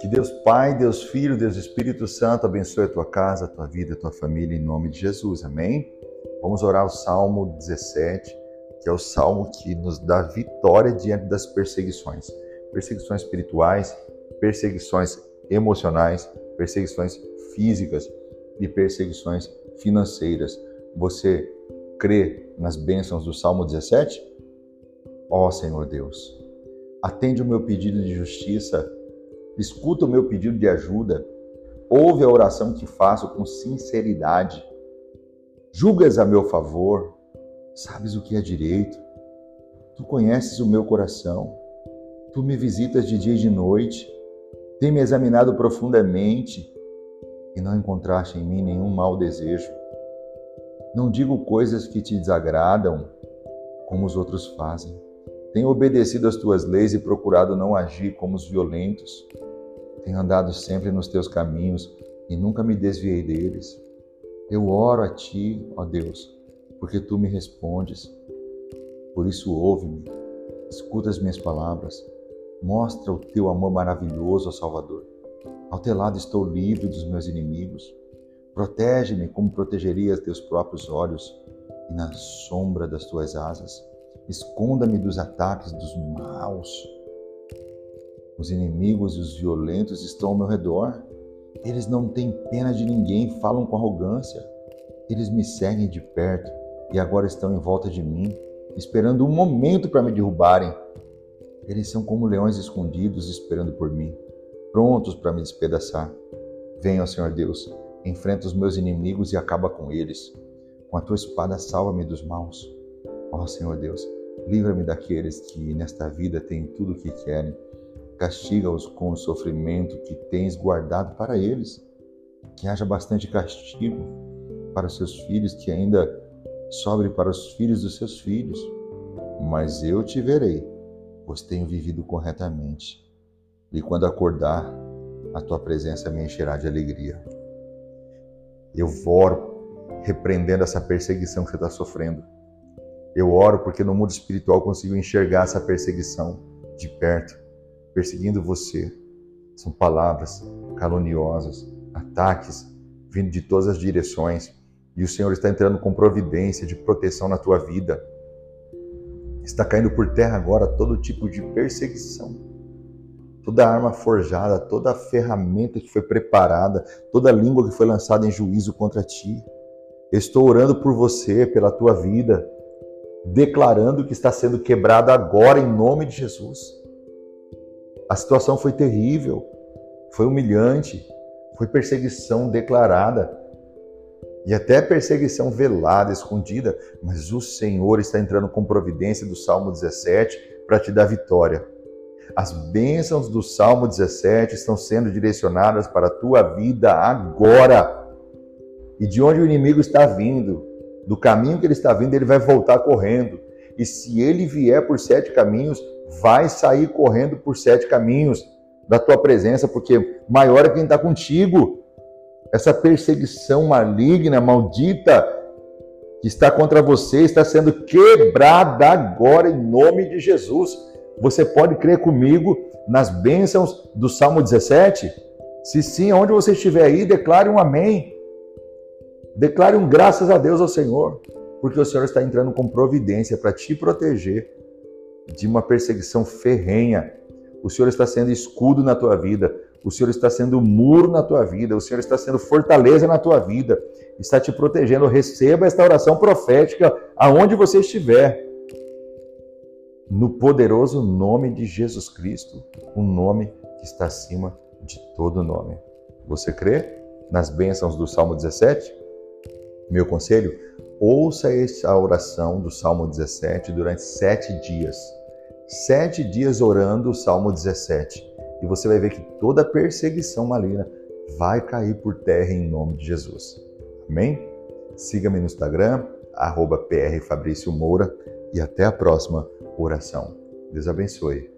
Que Deus Pai, Deus Filho, Deus Espírito Santo abençoe a tua casa, a tua vida, a tua família, em nome de Jesus. Amém? Vamos orar o Salmo 17, que é o salmo que nos dá vitória diante das perseguições. Perseguições espirituais, perseguições emocionais, perseguições físicas e perseguições financeiras. Você crê nas bênçãos do Salmo 17? Ó Senhor Deus, atende o meu pedido de justiça escuta o meu pedido de ajuda, ouve a oração que faço com sinceridade, julgas a meu favor, sabes o que é direito, tu conheces o meu coração, tu me visitas de dia e de noite, tem me examinado profundamente e não encontraste em mim nenhum mau desejo. Não digo coisas que te desagradam, como os outros fazem. Tenho obedecido às tuas leis e procurado não agir como os violentos. Tenho andado sempre nos teus caminhos e nunca me desviei deles. Eu oro a ti, ó Deus, porque tu me respondes. Por isso ouve-me, escuta as minhas palavras, mostra o teu amor maravilhoso, ó Salvador. Ao teu lado estou livre dos meus inimigos. Protege-me como protegerias teus próprios olhos e na sombra das tuas asas. Esconda-me dos ataques dos maus os inimigos e os violentos estão ao meu redor. Eles não têm pena de ninguém, falam com arrogância. Eles me seguem de perto e agora estão em volta de mim, esperando um momento para me derrubarem. Eles são como leões escondidos esperando por mim, prontos para me despedaçar. Venha, Senhor Deus, enfrenta os meus inimigos e acaba com eles. Com a tua espada, salva-me dos maus. Ó Senhor Deus, livra-me daqueles que nesta vida têm tudo o que querem castiga-os com o sofrimento que tens guardado para eles. Que haja bastante castigo para os seus filhos, que ainda sobre para os filhos dos seus filhos. Mas eu te verei, pois tenho vivido corretamente. E quando acordar, a tua presença me encherá de alegria. Eu oro repreendendo essa perseguição que você está sofrendo. Eu oro porque no mundo espiritual consigo enxergar essa perseguição de perto perseguindo você. São palavras caluniosas, ataques vindo de todas as direções. E o Senhor está entrando com providência de proteção na tua vida. Está caindo por terra agora todo tipo de perseguição. Toda arma forjada, toda ferramenta que foi preparada, toda língua que foi lançada em juízo contra ti. Estou orando por você, pela tua vida, declarando que está sendo quebrada agora em nome de Jesus. A situação foi terrível, foi humilhante, foi perseguição declarada e até perseguição velada, escondida, mas o Senhor está entrando com providência do Salmo 17 para te dar vitória. As bênçãos do Salmo 17 estão sendo direcionadas para a tua vida agora. E de onde o inimigo está vindo, do caminho que ele está vindo, ele vai voltar correndo. E se ele vier por sete caminhos, vai sair correndo por sete caminhos da tua presença, porque maior é quem está contigo. Essa perseguição maligna, maldita, que está contra você, está sendo quebrada agora em nome de Jesus. Você pode crer comigo nas bênçãos do Salmo 17? Se sim, onde você estiver aí, declare um amém. Declare um graças a Deus ao Senhor, porque o Senhor está entrando com providência para te proteger de uma perseguição ferrenha. O Senhor está sendo escudo na tua vida, o Senhor está sendo muro na tua vida, o Senhor está sendo fortaleza na tua vida, está te protegendo. Receba esta oração profética aonde você estiver. No poderoso nome de Jesus Cristo, o um nome que está acima de todo nome. Você crê nas bênçãos do Salmo 17? Meu conselho, ouça essa oração do Salmo 17 durante sete dias. Sete dias orando o Salmo 17. E você vai ver que toda perseguição maligna vai cair por terra em nome de Jesus. Amém? Siga-me no Instagram, arroba e até a próxima oração. Deus abençoe.